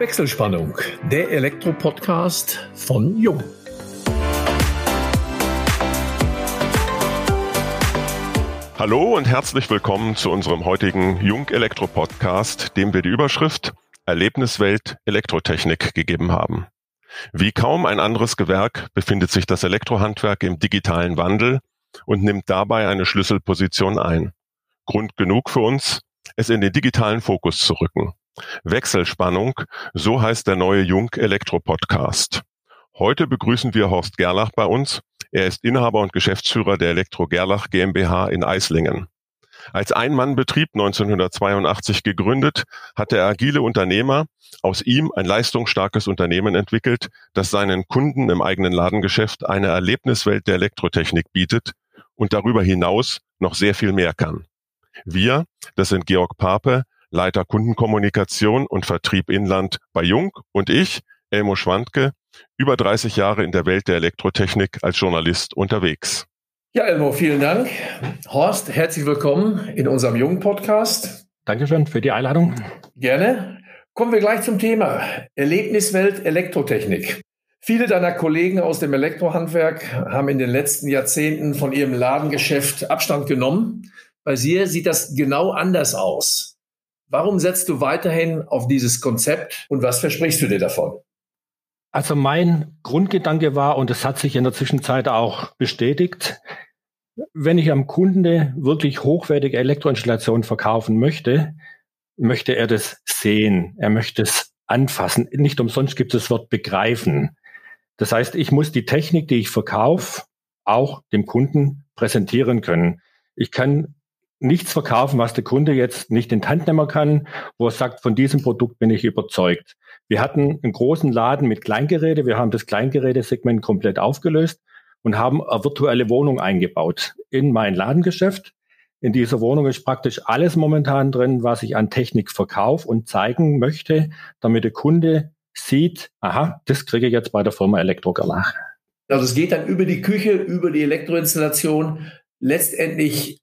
Wechselspannung, der Elektro-Podcast von Jung. Hallo und herzlich willkommen zu unserem heutigen Jung Elektro Podcast, dem wir die Überschrift Erlebniswelt Elektrotechnik gegeben haben. Wie kaum ein anderes Gewerk befindet sich das Elektrohandwerk im digitalen Wandel und nimmt dabei eine Schlüsselposition ein. Grund genug für uns, es in den digitalen Fokus zu rücken. Wechselspannung, so heißt der neue Jung Elektro Podcast. Heute begrüßen wir Horst Gerlach bei uns. Er ist Inhaber und Geschäftsführer der Elektro Gerlach GmbH in Eislingen. Als Ein-Mann-Betrieb 1982 gegründet, hat der agile Unternehmer aus ihm ein leistungsstarkes Unternehmen entwickelt, das seinen Kunden im eigenen Ladengeschäft eine Erlebniswelt der Elektrotechnik bietet und darüber hinaus noch sehr viel mehr kann. Wir, das sind Georg Pape, Leiter Kundenkommunikation und Vertrieb Inland bei Jung und ich, Elmo Schwandke, über 30 Jahre in der Welt der Elektrotechnik als Journalist unterwegs. Ja, Elmo, vielen Dank. Horst, herzlich willkommen in unserem Jung-Podcast. Dankeschön für die Einladung. Gerne. Kommen wir gleich zum Thema Erlebniswelt Elektrotechnik. Viele deiner Kollegen aus dem Elektrohandwerk haben in den letzten Jahrzehnten von ihrem Ladengeschäft Abstand genommen. Bei dir sieht das genau anders aus. Warum setzt du weiterhin auf dieses Konzept und was versprichst du dir davon? Also mein Grundgedanke war, und das hat sich in der Zwischenzeit auch bestätigt, wenn ich am Kunde wirklich hochwertige Elektroinstallationen verkaufen möchte, möchte er das sehen, er möchte es anfassen. Nicht umsonst gibt es das Wort begreifen. Das heißt, ich muss die Technik, die ich verkaufe, auch dem Kunden präsentieren können. Ich kann nichts verkaufen, was der Kunde jetzt nicht in die Hand nehmen kann, wo er sagt, von diesem Produkt bin ich überzeugt. Wir hatten einen großen Laden mit Kleingeräte. Wir haben das Kleingerätesegment komplett aufgelöst und haben eine virtuelle Wohnung eingebaut in mein Ladengeschäft. In dieser Wohnung ist praktisch alles momentan drin, was ich an Technik verkaufe und zeigen möchte, damit der Kunde sieht, aha, das kriege ich jetzt bei der Firma Elektrogerlach. Also es geht dann über die Küche, über die Elektroinstallation letztendlich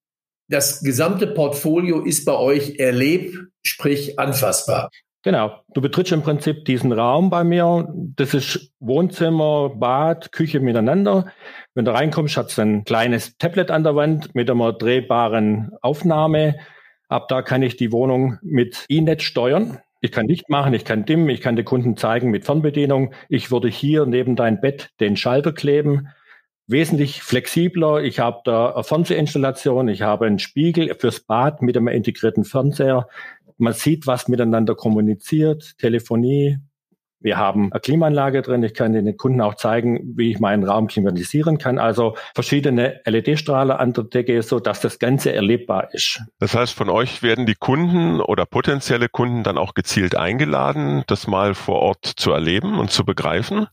das gesamte Portfolio ist bei euch erlebt, sprich anfassbar. Genau. Du betrittst im Prinzip diesen Raum bei mir. Das ist Wohnzimmer, Bad, Küche miteinander. Wenn du reinkommst, hat es ein kleines Tablet an der Wand mit einer drehbaren Aufnahme. Ab da kann ich die Wohnung mit E-Net steuern. Ich kann Licht machen, ich kann dimmen, ich kann den Kunden zeigen mit Fernbedienung. Ich würde hier neben dein Bett den Schalter kleben wesentlich flexibler. Ich habe da eine Fernsehinstallation, ich habe einen Spiegel fürs Bad mit einem integrierten Fernseher. Man sieht, was miteinander kommuniziert, Telefonie. Wir haben eine Klimaanlage drin. Ich kann den Kunden auch zeigen, wie ich meinen Raum klimatisieren kann. Also verschiedene LED-Strahler an der Decke, so dass das Ganze erlebbar ist. Das heißt, von euch werden die Kunden oder potenzielle Kunden dann auch gezielt eingeladen, das mal vor Ort zu erleben und zu begreifen?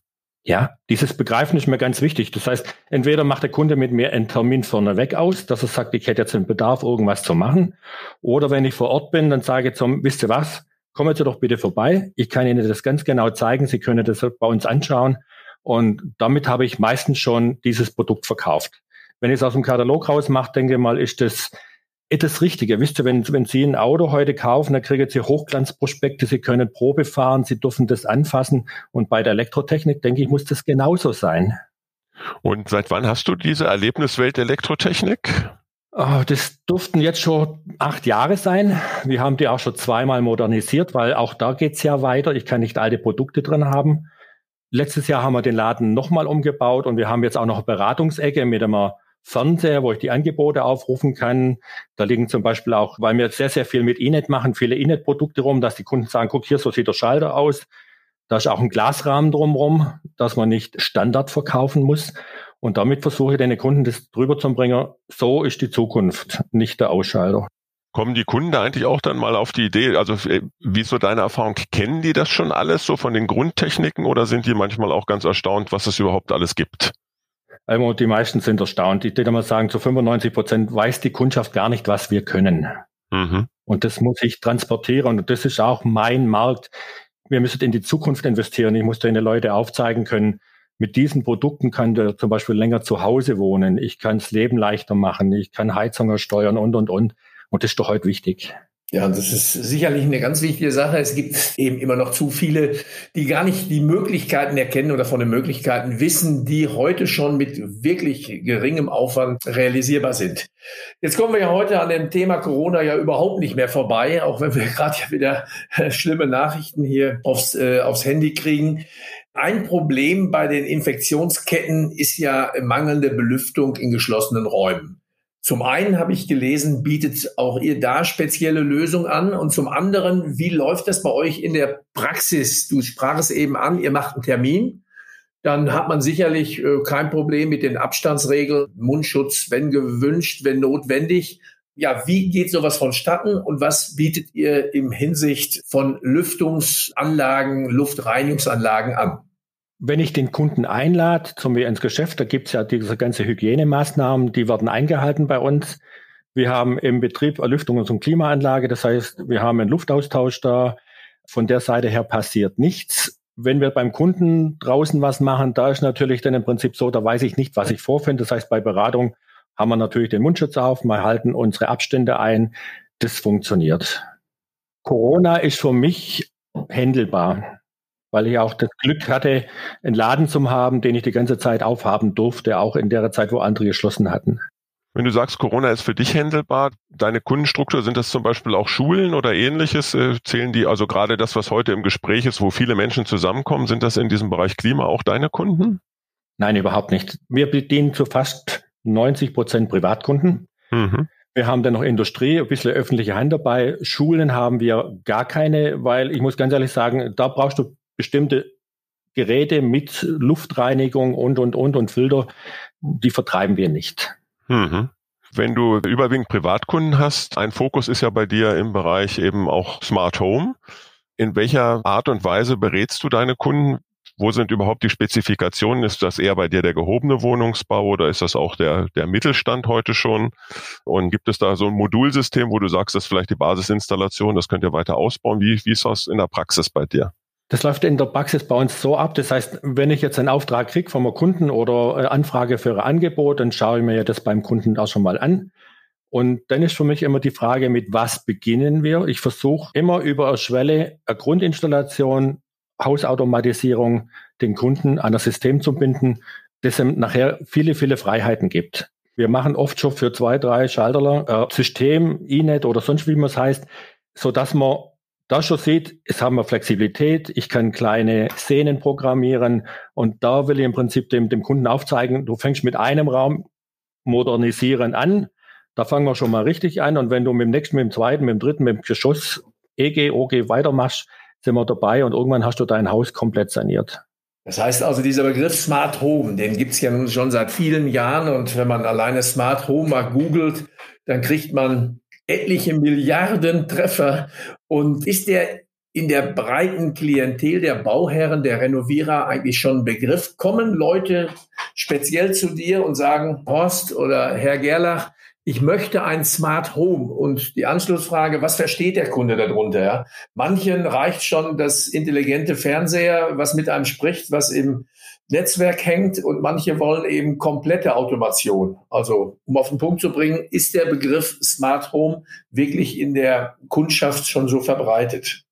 Ja, dieses Begreifen ist mir ganz wichtig. Das heißt, entweder macht der Kunde mit mir einen Termin vorneweg aus, dass er sagt, ich hätte jetzt einen Bedarf, irgendwas zu machen. Oder wenn ich vor Ort bin, dann sage ich zum, wisst ihr was, kommen Sie doch bitte vorbei. Ich kann Ihnen das ganz genau zeigen. Sie können das bei uns anschauen. Und damit habe ich meistens schon dieses Produkt verkauft. Wenn ich es aus dem Katalog raus mache, denke ich mal, ist das das Richtige. Wisst ihr, wenn, wenn Sie ein Auto heute kaufen, dann kriegen Sie Hochglanzprospekte, Sie können Probe fahren, Sie dürfen das anfassen. Und bei der Elektrotechnik, denke ich, muss das genauso sein. Und seit wann hast du diese Erlebniswelt Elektrotechnik? Oh, das durften jetzt schon acht Jahre sein. Wir haben die auch schon zweimal modernisiert, weil auch da geht's ja weiter. Ich kann nicht alte Produkte drin haben. Letztes Jahr haben wir den Laden nochmal umgebaut und wir haben jetzt auch noch eine Beratungsecke mit einer Fernseher, wo ich die Angebote aufrufen kann. Da liegen zum Beispiel auch, weil wir sehr, sehr viel mit Inet machen, viele Inet-Produkte rum, dass die Kunden sagen, guck, hier, so sieht der Schalter aus. Da ist auch ein Glasrahmen drumherum, dass man nicht Standard verkaufen muss. Und damit versuche ich den Kunden das drüber zu bringen. So ist die Zukunft, nicht der Ausschalter. Kommen die Kunden da eigentlich auch dann mal auf die Idee, also äh, wie so deine Erfahrung, kennen die das schon alles so von den Grundtechniken oder sind die manchmal auch ganz erstaunt, was es überhaupt alles gibt? Also die meisten sind erstaunt. Ich würde mal sagen, zu 95 Prozent weiß die Kundschaft gar nicht, was wir können. Mhm. Und das muss ich transportieren. Und das ist auch mein Markt. Wir müssen in die Zukunft investieren. Ich muss den Leute aufzeigen können, mit diesen Produkten kann der zum Beispiel länger zu Hause wohnen. Ich kann das Leben leichter machen. Ich kann Heizungen steuern und, und, und. Und das ist doch heute wichtig. Ja, das ist sicherlich eine ganz wichtige Sache. Es gibt eben immer noch zu viele, die gar nicht die Möglichkeiten erkennen oder von den Möglichkeiten wissen, die heute schon mit wirklich geringem Aufwand realisierbar sind. Jetzt kommen wir ja heute an dem Thema Corona ja überhaupt nicht mehr vorbei, auch wenn wir gerade ja wieder schlimme Nachrichten hier aufs, äh, aufs Handy kriegen. Ein Problem bei den Infektionsketten ist ja mangelnde Belüftung in geschlossenen Räumen. Zum einen habe ich gelesen, bietet auch ihr da spezielle Lösungen an. Und zum anderen, wie läuft das bei euch in der Praxis? Du sprach es eben an, ihr macht einen Termin. Dann hat man sicherlich äh, kein Problem mit den Abstandsregeln, Mundschutz, wenn gewünscht, wenn notwendig. Ja, wie geht sowas vonstatten und was bietet ihr im Hinsicht von Lüftungsanlagen, Luftreinigungsanlagen an? Wenn ich den Kunden einlade zu mir ins Geschäft, da gibt es ja diese ganze Hygienemaßnahmen, die werden eingehalten bei uns. Wir haben im Betrieb Erlüftungs- und Klimaanlage, das heißt, wir haben einen Luftaustausch da. Von der Seite her passiert nichts. Wenn wir beim Kunden draußen was machen, da ist natürlich dann im Prinzip so, da weiß ich nicht, was ich vorfinde. Das heißt, bei Beratung haben wir natürlich den Mundschutz auf, wir halten unsere Abstände ein. Das funktioniert. Corona ist für mich händelbar weil ich auch das Glück hatte, einen Laden zu haben, den ich die ganze Zeit aufhaben durfte, auch in der Zeit, wo andere geschlossen hatten. Wenn du sagst, Corona ist für dich händelbar, deine Kundenstruktur, sind das zum Beispiel auch Schulen oder ähnliches? Äh, zählen die also gerade das, was heute im Gespräch ist, wo viele Menschen zusammenkommen, sind das in diesem Bereich Klima auch deine Kunden? Nein, überhaupt nicht. Wir bedienen zu fast 90 Prozent Privatkunden. Mhm. Wir haben dann noch Industrie, ein bisschen öffentliche Hand dabei. Schulen haben wir gar keine, weil ich muss ganz ehrlich sagen, da brauchst du bestimmte Geräte mit Luftreinigung und, und, und und Filter, die vertreiben wir nicht. Mhm. Wenn du überwiegend Privatkunden hast, ein Fokus ist ja bei dir im Bereich eben auch Smart Home. In welcher Art und Weise berätst du deine Kunden? Wo sind überhaupt die Spezifikationen? Ist das eher bei dir der gehobene Wohnungsbau oder ist das auch der, der Mittelstand heute schon? Und gibt es da so ein Modulsystem, wo du sagst, das ist vielleicht die Basisinstallation, das könnt ihr weiter ausbauen? Wie, wie ist das in der Praxis bei dir? Das läuft in der Praxis bei uns so ab. Das heißt, wenn ich jetzt einen Auftrag kriege vom Kunden oder äh, Anfrage für ein Angebot, dann schaue ich mir das beim Kunden auch schon mal an. Und dann ist für mich immer die Frage, mit was beginnen wir? Ich versuche immer über eine Schwelle, eine Grundinstallation, Hausautomatisierung, den Kunden an das System zu binden, das ihm nachher viele, viele Freiheiten gibt. Wir machen oft schon für zwei, drei Schalterler äh, System, E-Net oder sonst wie man es heißt, so dass man da schon sieht, es haben wir Flexibilität, ich kann kleine Szenen programmieren und da will ich im Prinzip dem, dem Kunden aufzeigen, du fängst mit einem Raum modernisieren an, da fangen wir schon mal richtig an und wenn du mit dem nächsten, mit dem zweiten, mit dem dritten, mit dem Geschoss EG, OG weitermachst, sind wir dabei und irgendwann hast du dein Haus komplett saniert. Das heißt also, dieser Begriff Smart Home, den gibt es ja nun schon seit vielen Jahren und wenn man alleine Smart Home mal googelt, dann kriegt man etliche Milliarden Treffer und ist der in der breiten Klientel der Bauherren, der Renovierer eigentlich schon Begriff? Kommen Leute speziell zu dir und sagen, Horst oder Herr Gerlach, ich möchte ein Smart Home. Und die Anschlussfrage, was versteht der Kunde darunter? Ja? Manchen reicht schon das intelligente Fernseher, was mit einem spricht, was im Netzwerk hängt und manche wollen eben komplette Automation. Also um auf den Punkt zu bringen, ist der Begriff Smart Home wirklich in der Kundschaft schon so verbreitet?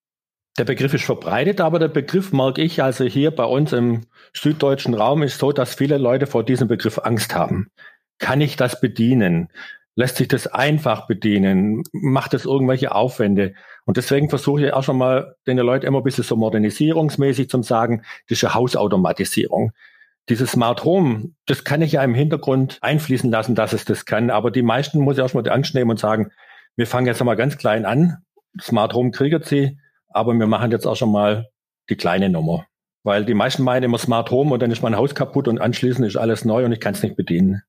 Der Begriff ist verbreitet, aber der Begriff mag ich also hier bei uns im süddeutschen Raum ist so, dass viele Leute vor diesem Begriff Angst haben. Kann ich das bedienen? Lässt sich das einfach bedienen? Macht es irgendwelche Aufwände? Und deswegen versuche ich auch schon mal den Leuten immer ein bisschen so modernisierungsmäßig zu sagen, das ist eine Hausautomatisierung. Dieses Smart Home, das kann ich ja im Hintergrund einfließen lassen, dass es das kann. Aber die meisten muss ich auch schon mal die Angst nehmen und sagen, wir fangen jetzt mal ganz klein an. Smart Home kriegt sie, aber wir machen jetzt auch schon mal die kleine Nummer. Weil die meisten meinen immer Smart Home und dann ist mein Haus kaputt und anschließend ist alles neu und ich kann es nicht bedienen.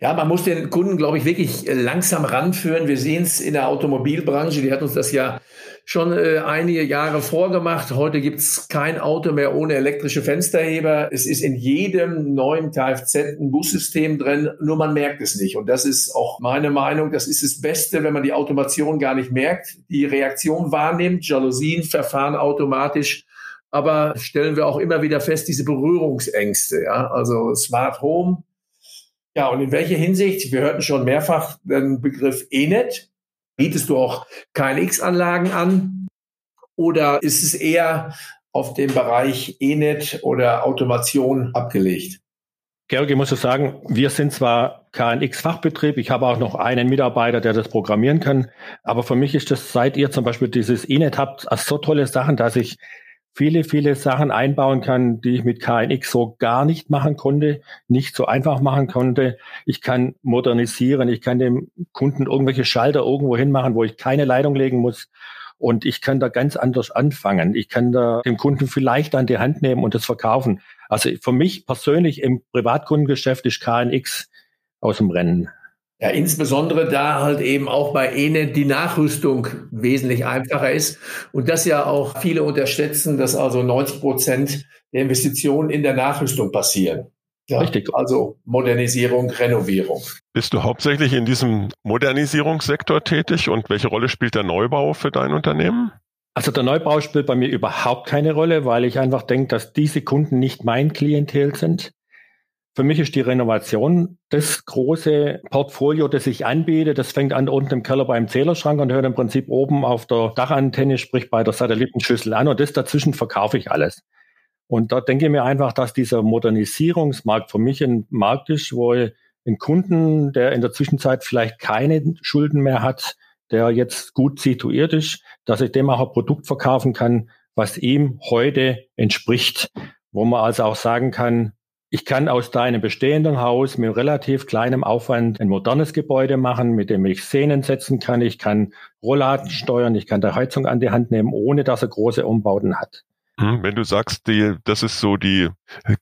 Ja, man muss den Kunden, glaube ich, wirklich äh, langsam ranführen. Wir sehen es in der Automobilbranche, die hat uns das ja schon äh, einige Jahre vorgemacht. Heute gibt es kein Auto mehr ohne elektrische Fensterheber. Es ist in jedem neuen Kfz ein Bussystem drin, nur man merkt es nicht. Und das ist auch meine Meinung. Das ist das Beste, wenn man die Automation gar nicht merkt, die Reaktion wahrnimmt, Jalousien verfahren automatisch. Aber stellen wir auch immer wieder fest, diese Berührungsängste. Ja? Also Smart Home ja, und in welcher Hinsicht? Wir hörten schon mehrfach den Begriff ENET. Bietest du auch KNX-Anlagen an oder ist es eher auf dem Bereich ENET oder Automation abgelegt? Georg, ich muss sagen, wir sind zwar KNX-Fachbetrieb, ich habe auch noch einen Mitarbeiter, der das programmieren kann, aber für mich ist das, seit ihr zum Beispiel dieses ENET habt, so tolle Sachen, dass ich viele, viele Sachen einbauen kann, die ich mit KNX so gar nicht machen konnte, nicht so einfach machen konnte. Ich kann modernisieren, ich kann dem Kunden irgendwelche Schalter irgendwo hinmachen, wo ich keine Leitung legen muss. Und ich kann da ganz anders anfangen. Ich kann da dem Kunden vielleicht an die Hand nehmen und das verkaufen. Also für mich persönlich im Privatkundengeschäft ist KNX aus dem Rennen. Ja, insbesondere da halt eben auch bei ENE die Nachrüstung wesentlich einfacher ist und das ja auch viele unterschätzen, dass also 90 Prozent der Investitionen in der Nachrüstung passieren. Ja, Richtig. Also Modernisierung, Renovierung. Bist du hauptsächlich in diesem Modernisierungssektor tätig und welche Rolle spielt der Neubau für dein Unternehmen? Also der Neubau spielt bei mir überhaupt keine Rolle, weil ich einfach denke, dass diese Kunden nicht mein Klientel sind. Für mich ist die Renovation das große Portfolio, das ich anbiete. Das fängt an unten im Keller beim Zählerschrank und hört im Prinzip oben auf der Dachantenne, sprich bei der Satellitenschüssel an. Und das dazwischen verkaufe ich alles. Und da denke ich mir einfach, dass dieser Modernisierungsmarkt für mich ein Markt ist, wo ein Kunden, der in der Zwischenzeit vielleicht keine Schulden mehr hat, der jetzt gut situiert ist, dass ich dem auch ein Produkt verkaufen kann, was ihm heute entspricht, wo man also auch sagen kann, ich kann aus deinem bestehenden Haus mit relativ kleinem Aufwand ein modernes Gebäude machen, mit dem ich Szenen setzen kann. Ich kann Rollladen steuern, ich kann der Heizung an die Hand nehmen, ohne dass er große Umbauten hat. Hm, wenn du sagst, die, das ist so die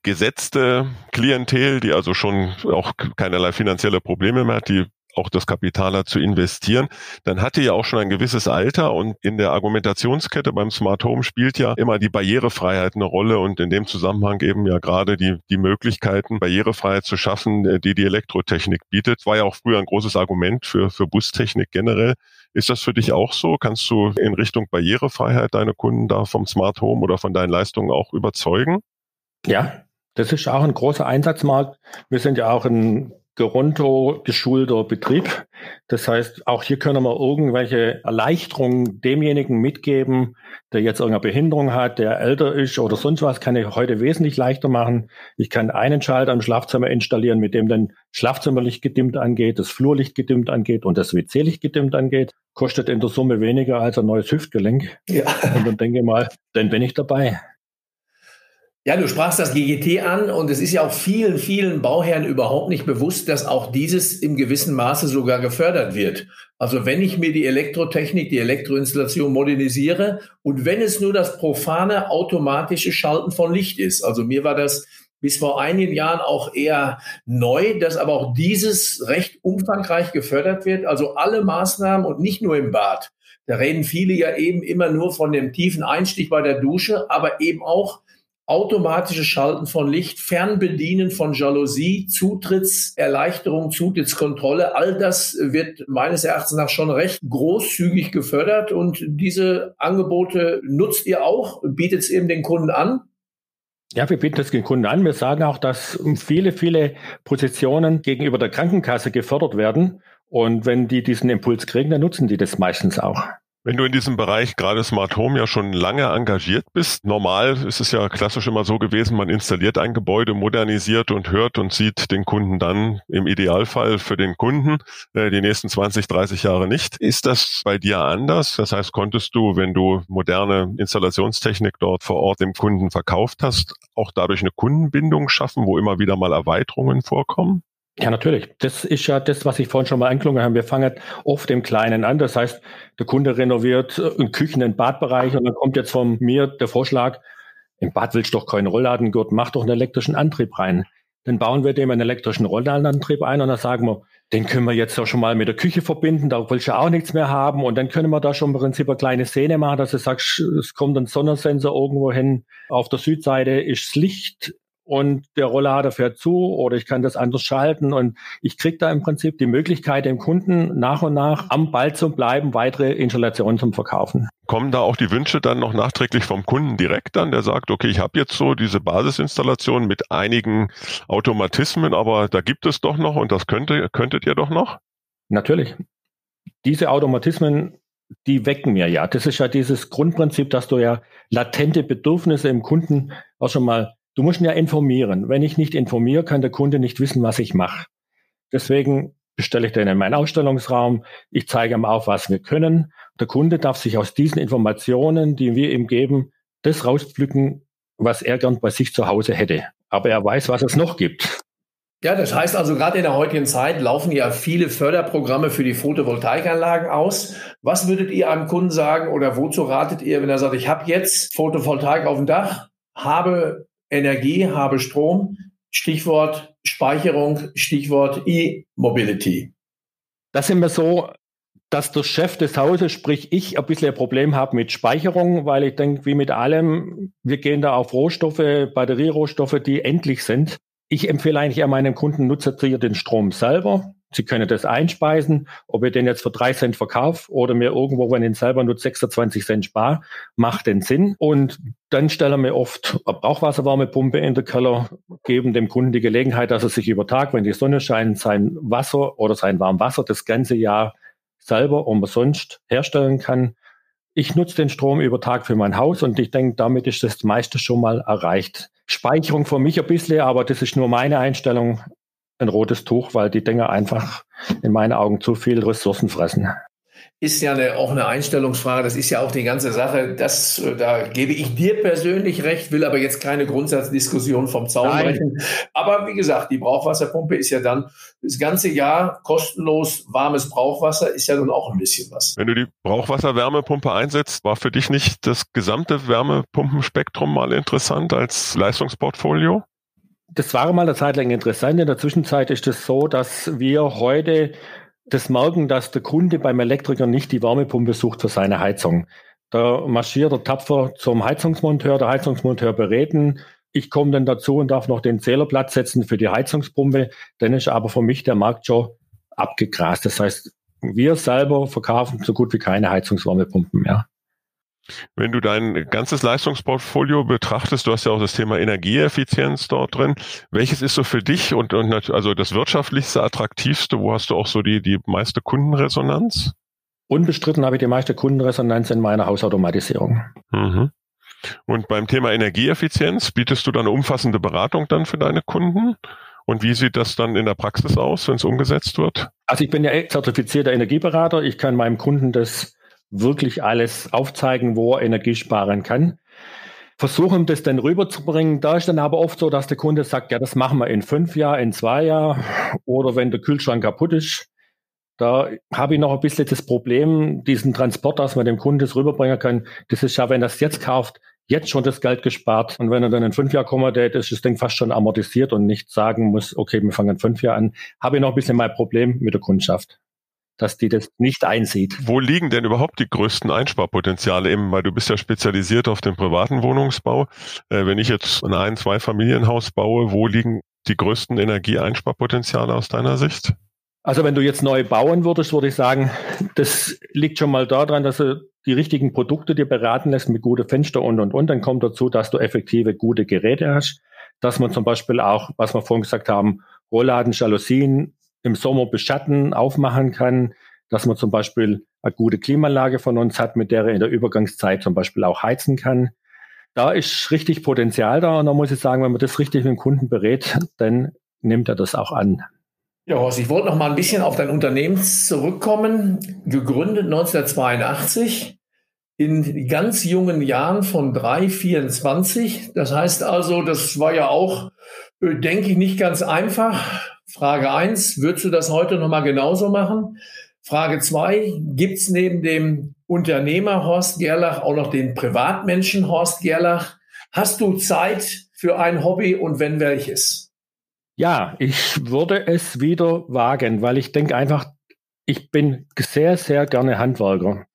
gesetzte Klientel, die also schon auch keinerlei finanzielle Probleme mehr hat, die auch das Kapital hat zu investieren, dann hat die ja auch schon ein gewisses Alter und in der Argumentationskette beim Smart Home spielt ja immer die Barrierefreiheit eine Rolle und in dem Zusammenhang eben ja gerade die, die Möglichkeiten, Barrierefreiheit zu schaffen, äh, die die Elektrotechnik bietet. War ja auch früher ein großes Argument für, für Bustechnik generell. Ist das für dich auch so? Kannst du in Richtung Barrierefreiheit deine Kunden da vom Smart Home oder von deinen Leistungen auch überzeugen? Ja, das ist auch ein großer Einsatzmarkt. Wir sind ja auch ein Geronto geschulter Betrieb. Das heißt, auch hier können wir irgendwelche Erleichterungen demjenigen mitgeben, der jetzt irgendeine Behinderung hat, der älter ist oder sonst was, kann ich heute wesentlich leichter machen. Ich kann einen Schalter im Schlafzimmer installieren, mit dem dann Schlafzimmerlicht gedimmt angeht, das Flurlicht gedimmt angeht und das WC-Licht gedimmt angeht. Kostet in der Summe weniger als ein neues Hüftgelenk. Ja. Und dann denke ich mal, dann bin ich dabei. Ja, du sprachst das GGT an und es ist ja auch vielen, vielen Bauherren überhaupt nicht bewusst, dass auch dieses im gewissen Maße sogar gefördert wird. Also wenn ich mir die Elektrotechnik, die Elektroinstallation modernisiere und wenn es nur das profane automatische Schalten von Licht ist. Also mir war das bis vor einigen Jahren auch eher neu, dass aber auch dieses recht umfangreich gefördert wird. Also alle Maßnahmen und nicht nur im Bad. Da reden viele ja eben immer nur von dem tiefen Einstieg bei der Dusche, aber eben auch automatische Schalten von Licht, Fernbedienen von Jalousie, Zutrittserleichterung, Zutrittskontrolle, all das wird meines Erachtens nach schon recht großzügig gefördert und diese Angebote nutzt ihr auch, bietet es eben den Kunden an. Ja, wir bieten es den Kunden an. Wir sagen auch, dass viele, viele Positionen gegenüber der Krankenkasse gefördert werden. Und wenn die diesen Impuls kriegen, dann nutzen die das meistens auch. Wenn du in diesem Bereich gerade Smart Home ja schon lange engagiert bist, normal ist es ja klassisch immer so gewesen, man installiert ein Gebäude, modernisiert und hört und sieht den Kunden dann im Idealfall für den Kunden äh, die nächsten 20, 30 Jahre nicht. Ist das bei dir anders? Das heißt, konntest du, wenn du moderne Installationstechnik dort vor Ort dem Kunden verkauft hast, auch dadurch eine Kundenbindung schaffen, wo immer wieder mal Erweiterungen vorkommen? Ja, natürlich. Das ist ja das, was ich vorhin schon mal angeklungen habe. Wir fangen oft im Kleinen an. Das heißt, der Kunde renoviert einen Küchen-, und Badbereich und dann kommt jetzt von mir der Vorschlag, im Bad willst du doch keinen Rolladengurt, mach doch einen elektrischen Antrieb rein. Dann bauen wir dem einen elektrischen Rollladenantrieb ein und dann sagen wir, den können wir jetzt auch schon mal mit der Küche verbinden, da willst du auch nichts mehr haben. Und dann können wir da schon im Prinzip eine kleine Szene machen, dass du sagst, es kommt ein Sonnensensor irgendwo hin. Auf der Südseite ist das Licht und der Rolllader fährt zu oder ich kann das anders schalten und ich kriege da im Prinzip die Möglichkeit, dem Kunden nach und nach am Ball zu bleiben, weitere Installationen zum Verkaufen. Kommen da auch die Wünsche dann noch nachträglich vom Kunden direkt an, der sagt, okay, ich habe jetzt so diese Basisinstallation mit einigen Automatismen, aber da gibt es doch noch und das könnte, könntet ihr doch noch? Natürlich. diese Automatismen, die wecken mir ja. Das ist ja dieses Grundprinzip, dass du ja latente Bedürfnisse im Kunden auch schon mal, du musst ihn ja informieren. Wenn ich nicht informiere, kann der Kunde nicht wissen, was ich mache. Deswegen bestelle ich den in meinen Ausstellungsraum. Ich zeige ihm auf, was wir können. Der Kunde darf sich aus diesen Informationen, die wir ihm geben, das rauspflücken, was er gern bei sich zu Hause hätte. Aber er weiß, was es noch gibt. Ja, das heißt also, gerade in der heutigen Zeit laufen ja viele Förderprogramme für die Photovoltaikanlagen aus. Was würdet ihr einem Kunden sagen oder wozu ratet ihr, wenn er sagt, ich habe jetzt Photovoltaik auf dem Dach, habe Energie, habe Strom, Stichwort Speicherung, Stichwort E-Mobility? Das sind wir so, dass der Chef des Hauses, sprich ich, ein bisschen ein Problem habe mit Speicherung, weil ich denke, wie mit allem, wir gehen da auf Rohstoffe, Batterierohstoffe, die endlich sind. Ich empfehle eigentlich eher meinem Kunden, nutzt ihr den Strom selber. Sie können das einspeisen. Ob ihr den jetzt für drei Cent verkauft oder mir irgendwo, wenn ich ihn selber nur 26 Cent spare, macht den Sinn. Und dann stellen wir oft eine Brauchwasserwärmepumpe in der Keller, geben dem Kunden die Gelegenheit, dass er sich über Tag, wenn die Sonne scheint, sein Wasser oder sein Warmwasser das ganze Jahr selber umsonst herstellen kann. Ich nutze den Strom über Tag für mein Haus und ich denke, damit ist das meiste schon mal erreicht. Speicherung für mich ein bisschen, aber das ist nur meine Einstellung. Ein rotes Tuch, weil die Dinger einfach in meinen Augen zu viel Ressourcen fressen ist ja eine, auch eine Einstellungsfrage. Das ist ja auch die ganze Sache. Das, äh, da gebe ich dir persönlich recht, will aber jetzt keine Grundsatzdiskussion vom Zaun Nein. brechen. Aber wie gesagt, die Brauchwasserpumpe ist ja dann das ganze Jahr kostenlos warmes Brauchwasser, ist ja dann auch ein bisschen was. Wenn du die Brauchwasserwärmepumpe einsetzt, war für dich nicht das gesamte Wärmepumpenspektrum mal interessant als Leistungsportfolio? Das war mal eine Zeit lang interessant. In der Zwischenzeit ist es das so, dass wir heute das merken, dass der Kunde beim Elektriker nicht die Wärmepumpe sucht für seine Heizung. Da marschiert er tapfer zum Heizungsmonteur, der Heizungsmonteur berät Ich komme dann dazu und darf noch den Zählerplatz setzen für die Heizungspumpe. Dann ist aber für mich der Markt schon abgegrast. Das heißt, wir selber verkaufen so gut wie keine Heizungswärmepumpen mehr. Wenn du dein ganzes Leistungsportfolio betrachtest, du hast ja auch das Thema Energieeffizienz dort drin. Welches ist so für dich und, und also das wirtschaftlichste, attraktivste? Wo hast du auch so die, die meiste Kundenresonanz? Unbestritten habe ich die meiste Kundenresonanz in meiner Hausautomatisierung. Mhm. Und beim Thema Energieeffizienz bietest du dann eine umfassende Beratung dann für deine Kunden? Und wie sieht das dann in der Praxis aus, wenn es umgesetzt wird? Also ich bin ja zertifizierter Energieberater. Ich kann meinem Kunden das wirklich alles aufzeigen, wo er Energie sparen kann. Versuchen das dann rüberzubringen. Da ist dann aber oft so, dass der Kunde sagt, ja, das machen wir in fünf Jahren, in zwei Jahren oder wenn der Kühlschrank kaputt ist. Da habe ich noch ein bisschen das Problem, diesen Transport, dass man dem Kunden das rüberbringen kann. Das ist ja, wenn er es jetzt kauft, jetzt schon das Geld gespart. Und wenn er dann in fünf Jahren kommt, ist das Ding fast schon amortisiert und nicht sagen muss, okay, wir fangen in fünf Jahren an, habe ich noch ein bisschen mein Problem mit der Kundschaft dass die das nicht einsieht. Wo liegen denn überhaupt die größten Einsparpotenziale? Eben, weil du bist ja spezialisiert auf den privaten Wohnungsbau. Äh, wenn ich jetzt ein ein-, zwei Familienhaus baue, wo liegen die größten Energieeinsparpotenziale aus deiner Sicht? Also wenn du jetzt neu bauen würdest, würde ich sagen, das liegt schon mal daran, dass du die richtigen Produkte dir beraten lässt mit guten Fenster und und und. Dann kommt dazu, dass du effektive gute Geräte hast, dass man zum Beispiel auch, was wir vorhin gesagt haben, Rollladen, Jalousien im Sommer beschatten, aufmachen kann, dass man zum Beispiel eine gute Klimaanlage von uns hat, mit der er in der Übergangszeit zum Beispiel auch heizen kann. Da ist richtig Potenzial da und da muss ich sagen, wenn man das richtig mit dem Kunden berät, dann nimmt er das auch an. Ja, Horst, ich wollte noch mal ein bisschen auf dein Unternehmen zurückkommen. Gegründet 1982, in ganz jungen Jahren von 3,24. Das heißt also, das war ja auch, äh, denke ich, nicht ganz einfach. Frage eins: würdest du das heute nochmal genauso machen? Frage zwei: gibt es neben dem Unternehmer Horst Gerlach auch noch den Privatmenschen Horst Gerlach? Hast du Zeit für ein Hobby und wenn welches? Ja, ich würde es wieder wagen, weil ich denke einfach, ich bin sehr, sehr gerne Handwerker.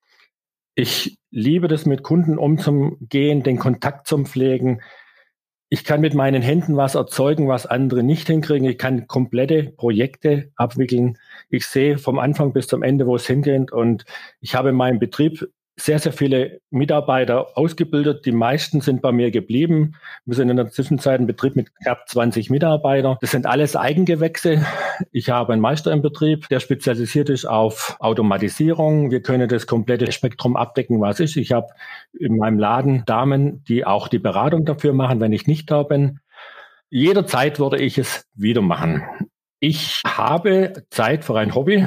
Ich liebe das, mit Kunden umzugehen, den Kontakt zum Pflegen ich kann mit meinen Händen was erzeugen, was andere nicht hinkriegen. Ich kann komplette Projekte abwickeln. Ich sehe vom Anfang bis zum Ende, wo es hingeht. Und ich habe in meinem Betrieb sehr, sehr viele Mitarbeiter ausgebildet. Die meisten sind bei mir geblieben. Wir sind in der Zwischenzeit ein Betrieb mit knapp 20 Mitarbeitern. Das sind alles Eigengewächse. Ich habe einen Meister im Betrieb, der spezialisiert ist auf Automatisierung. Wir können das komplette Spektrum abdecken, was ist. Ich habe in meinem Laden Damen, die auch die Beratung dafür machen, wenn ich nicht da bin. Jederzeit würde ich es wieder machen. Ich habe Zeit für ein Hobby.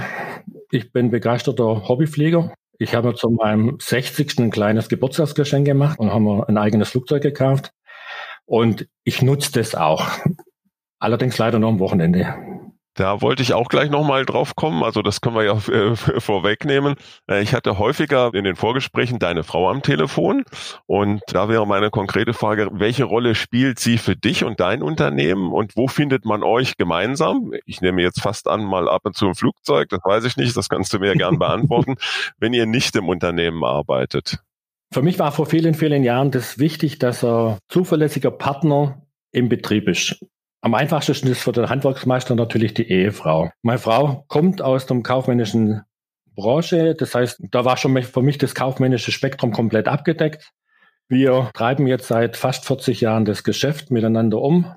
Ich bin begeisterter Hobbyflieger. Ich habe zu meinem 60. ein kleines Geburtstagsgeschenk gemacht und haben ein eigenes Flugzeug gekauft. Und ich nutze das auch. Allerdings leider nur am Wochenende. Da wollte ich auch gleich nochmal drauf kommen. Also das können wir ja äh, vorwegnehmen. Äh, ich hatte häufiger in den Vorgesprächen deine Frau am Telefon. Und da wäre meine konkrete Frage, welche Rolle spielt sie für dich und dein Unternehmen? Und wo findet man euch gemeinsam? Ich nehme jetzt fast an, mal ab und zu im Flugzeug. Das weiß ich nicht. Das kannst du mir gern beantworten, wenn ihr nicht im Unternehmen arbeitet. Für mich war vor vielen, vielen Jahren das wichtig, dass er zuverlässiger Partner im Betrieb ist. Am einfachsten ist für den Handwerksmeister natürlich die Ehefrau. Meine Frau kommt aus der kaufmännischen Branche. Das heißt, da war schon für mich das kaufmännische Spektrum komplett abgedeckt. Wir treiben jetzt seit fast 40 Jahren das Geschäft miteinander um.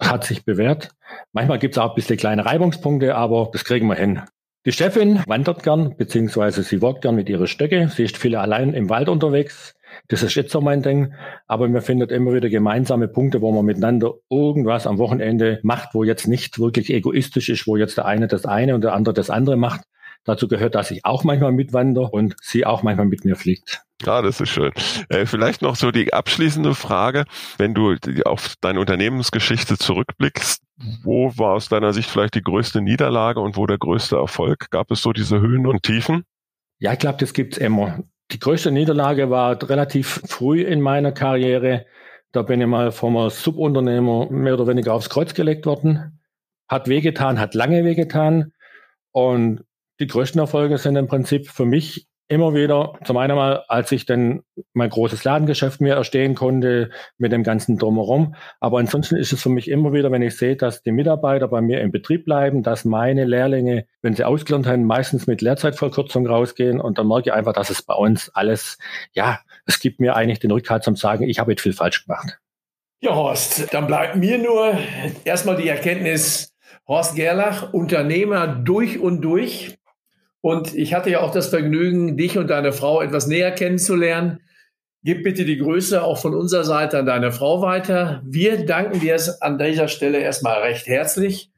Hat sich bewährt. Manchmal gibt es auch ein bisschen kleine Reibungspunkte, aber das kriegen wir hin. Die Chefin wandert gern, beziehungsweise sie walkt gern mit ihren Stöcke. Sie ist viel allein im Wald unterwegs. Das ist jetzt so mein Ding. Aber man findet immer wieder gemeinsame Punkte, wo man miteinander irgendwas am Wochenende macht, wo jetzt nicht wirklich egoistisch ist, wo jetzt der eine das eine und der andere das andere macht. Dazu gehört, dass ich auch manchmal mitwandere und sie auch manchmal mit mir fliegt. Ja, das ist schön. Äh, vielleicht noch so die abschließende Frage, wenn du auf deine Unternehmensgeschichte zurückblickst, wo war aus deiner Sicht vielleicht die größte Niederlage und wo der größte Erfolg? Gab es so diese Höhen und Tiefen? Ja, ich glaube, das gibt's immer. Die größte Niederlage war relativ früh in meiner Karriere. Da bin ich mal vom Subunternehmer mehr oder weniger aufs Kreuz gelegt worden. Hat wehgetan, hat lange wehgetan. Und die größten Erfolge sind im Prinzip für mich immer wieder, zum einen mal, als ich dann mein großes Ladengeschäft mir erstehen konnte mit dem ganzen Drumherum. Aber ansonsten ist es für mich immer wieder, wenn ich sehe, dass die Mitarbeiter bei mir im Betrieb bleiben, dass meine Lehrlinge, wenn sie ausgelernt haben, meistens mit Lehrzeitverkürzung rausgehen. Und dann merke ich einfach, dass es bei uns alles, ja, es gibt mir eigentlich den Rückhalt zum Sagen, ich habe jetzt viel falsch gemacht. Ja, Horst, dann bleibt mir nur erstmal die Erkenntnis, Horst Gerlach, Unternehmer durch und durch. Und ich hatte ja auch das Vergnügen, dich und deine Frau etwas näher kennenzulernen. Gib bitte die Grüße auch von unserer Seite an deine Frau weiter. Wir danken dir an dieser Stelle erstmal recht herzlich,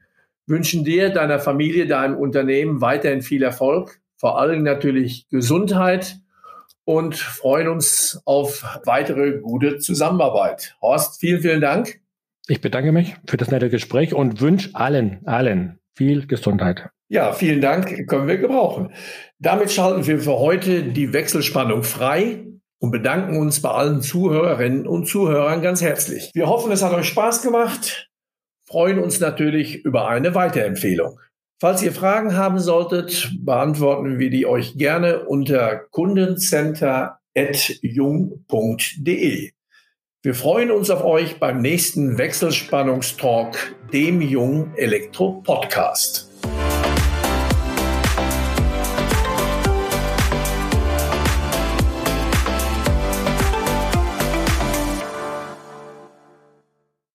wünschen dir, deiner Familie, deinem Unternehmen weiterhin viel Erfolg, vor allem natürlich Gesundheit und freuen uns auf weitere gute Zusammenarbeit. Horst, vielen, vielen Dank. Ich bedanke mich für das nette Gespräch und wünsche allen, allen viel Gesundheit. Ja, vielen Dank, können wir gebrauchen. Damit schalten wir für heute die Wechselspannung frei und bedanken uns bei allen Zuhörerinnen und Zuhörern ganz herzlich. Wir hoffen, es hat euch Spaß gemacht, freuen uns natürlich über eine Weiterempfehlung. Falls ihr Fragen haben solltet, beantworten wir die euch gerne unter kundencenter.jung.de. Wir freuen uns auf euch beim nächsten Wechselspannungstalk, dem Jung Elektro Podcast.